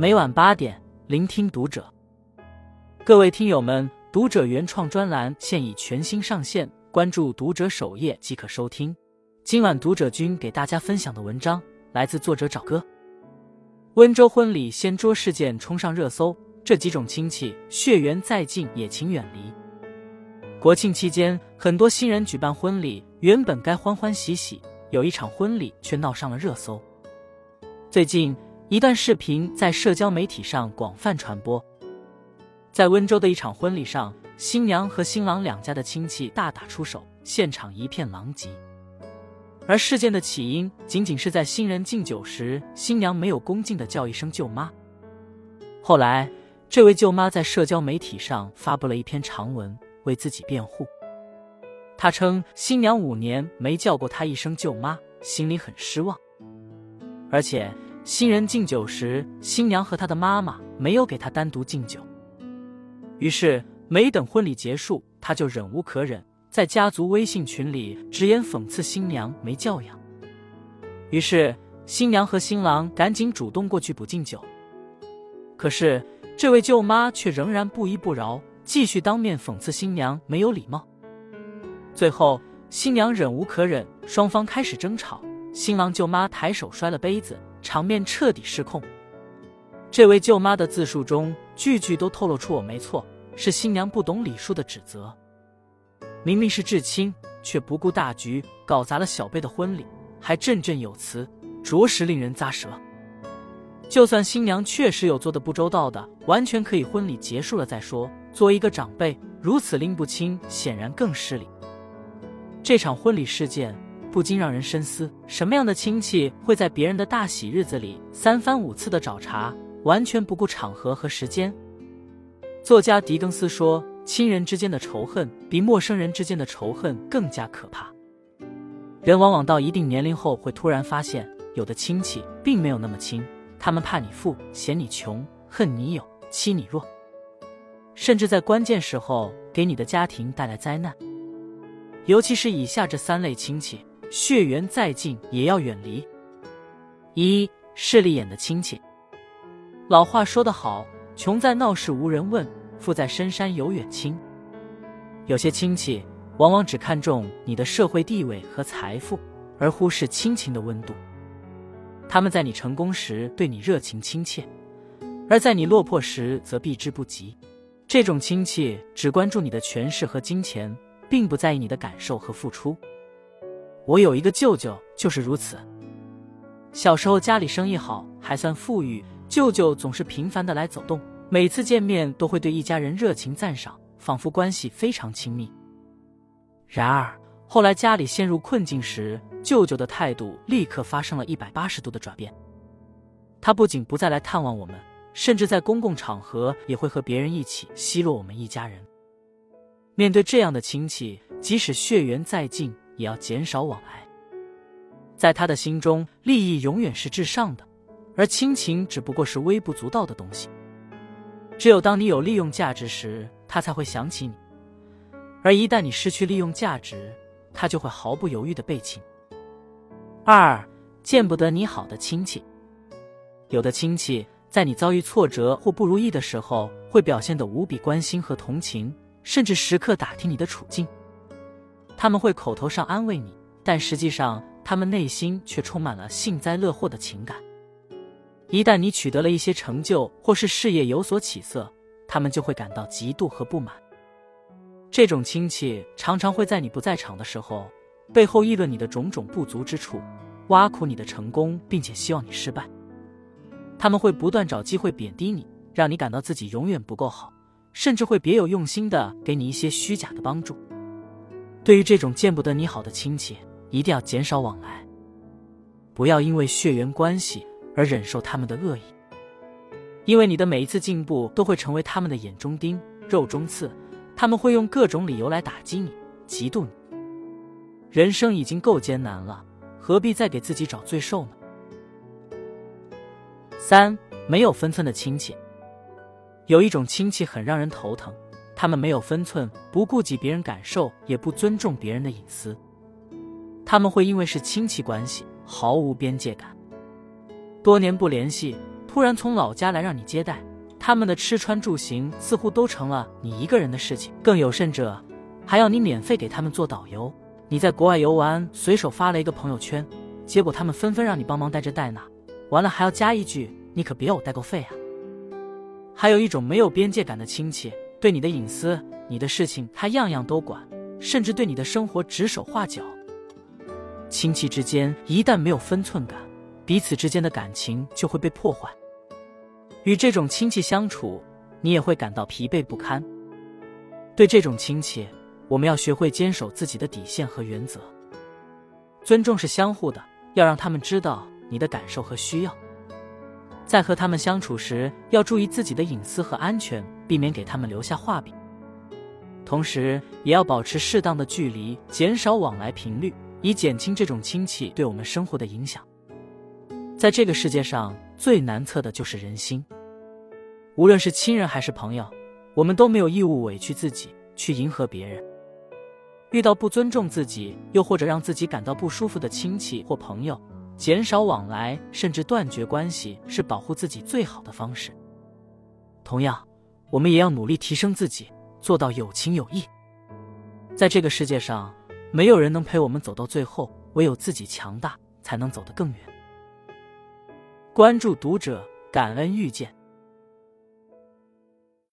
每晚八点，聆听读者。各位听友们，读者原创专栏现已全新上线，关注读者首页即可收听。今晚读者君给大家分享的文章来自作者找哥。温州婚礼掀桌事件冲上热搜，这几种亲戚血缘再近也请远离。国庆期间，很多新人举办婚礼，原本该欢欢喜喜，有一场婚礼却闹上了热搜。最近，一段视频在社交媒体上广泛传播。在温州的一场婚礼上，新娘和新郎两家的亲戚大打出手，现场一片狼藉。而事件的起因，仅仅是在新人敬酒时，新娘没有恭敬的叫一声“舅妈”。后来，这位舅妈在社交媒体上发布了一篇长文。为自己辩护，她称新娘五年没叫过她一声舅妈，心里很失望。而且新人敬酒时，新娘和他的妈妈没有给他单独敬酒。于是没等婚礼结束，他就忍无可忍，在家族微信群里直言讽刺新娘没教养。于是新娘和新郎赶紧主动过去补敬酒，可是这位舅妈却仍然不依不饶。继续当面讽刺新娘没有礼貌，最后新娘忍无可忍，双方开始争吵。新郎舅妈抬手摔了杯子，场面彻底失控。这位舅妈的自述中句句都透露出“我没错”，是新娘不懂礼数的指责。明明是至亲，却不顾大局，搞砸了小辈的婚礼，还振振有词，着实令人咂舌。就算新娘确实有做的不周到的，完全可以婚礼结束了再说。作为一个长辈，如此拎不清，显然更失礼。这场婚礼事件不禁让人深思：什么样的亲戚会在别人的大喜日子里三番五次的找茬，完全不顾场合和时间？作家狄更斯说：“亲人之间的仇恨比陌生人之间的仇恨更加可怕。人往往到一定年龄后，会突然发现，有的亲戚并没有那么亲，他们怕你富，嫌你穷，恨你有，欺你弱。”甚至在关键时候给你的家庭带来灾难，尤其是以下这三类亲戚，血缘再近也要远离。一势利眼的亲戚。老话说得好，穷在闹市无人问，富在深山有远亲。有些亲戚往往只看重你的社会地位和财富，而忽视亲情的温度。他们在你成功时对你热情亲切，而在你落魄时则避之不及。这种亲戚只关注你的权势和金钱，并不在意你的感受和付出。我有一个舅舅就是如此。小时候家里生意好，还算富裕，舅舅总是频繁的来走动，每次见面都会对一家人热情赞赏，仿佛关系非常亲密。然而后来家里陷入困境时，舅舅的态度立刻发生了一百八十度的转变。他不仅不再来探望我们。甚至在公共场合也会和别人一起奚落我们一家人。面对这样的亲戚，即使血缘再近，也要减少往来。在他的心中，利益永远是至上的，而亲情只不过是微不足道的东西。只有当你有利用价值时，他才会想起你；而一旦你失去利用价值，他就会毫不犹豫的背弃。二，见不得你好的亲戚，有的亲戚。在你遭遇挫折或不如意的时候，会表现得无比关心和同情，甚至时刻打听你的处境。他们会口头上安慰你，但实际上他们内心却充满了幸灾乐祸的情感。一旦你取得了一些成就或是事业有所起色，他们就会感到嫉妒和不满。这种亲戚常常会在你不在场的时候，背后议论你的种种不足之处，挖苦你的成功，并且希望你失败。他们会不断找机会贬低你，让你感到自己永远不够好，甚至会别有用心的给你一些虚假的帮助。对于这种见不得你好的亲戚，一定要减少往来，不要因为血缘关系而忍受他们的恶意，因为你的每一次进步都会成为他们的眼中钉、肉中刺，他们会用各种理由来打击你、嫉妒你。人生已经够艰难了，何必再给自己找罪受呢？三没有分寸的亲戚，有一种亲戚很让人头疼，他们没有分寸，不顾及别人感受，也不尊重别人的隐私。他们会因为是亲戚关系，毫无边界感。多年不联系，突然从老家来让你接待，他们的吃穿住行似乎都成了你一个人的事情。更有甚者，还要你免费给他们做导游。你在国外游玩，随手发了一个朋友圈，结果他们纷纷让你帮忙带这带那，完了还要加一句：“你可别要我代购费啊！”还有一种没有边界感的亲戚，对你的隐私、你的事情，他样样都管，甚至对你的生活指手画脚。亲戚之间一旦没有分寸感，彼此之间的感情就会被破坏。与这种亲戚相处，你也会感到疲惫不堪。对这种亲戚，我们要学会坚守自己的底线和原则。尊重是相互的，要让他们知道你的感受和需要。在和他们相处时，要注意自己的隐私和安全，避免给他们留下画饼。同时，也要保持适当的距离，减少往来频率，以减轻这种亲戚对我们生活的影响。在这个世界上，最难测的就是人心。无论是亲人还是朋友，我们都没有义务委屈自己去迎合别人。遇到不尊重自己，又或者让自己感到不舒服的亲戚或朋友。减少往来，甚至断绝关系，是保护自己最好的方式。同样，我们也要努力提升自己，做到有情有义。在这个世界上，没有人能陪我们走到最后，唯有自己强大，才能走得更远。关注读者，感恩遇见。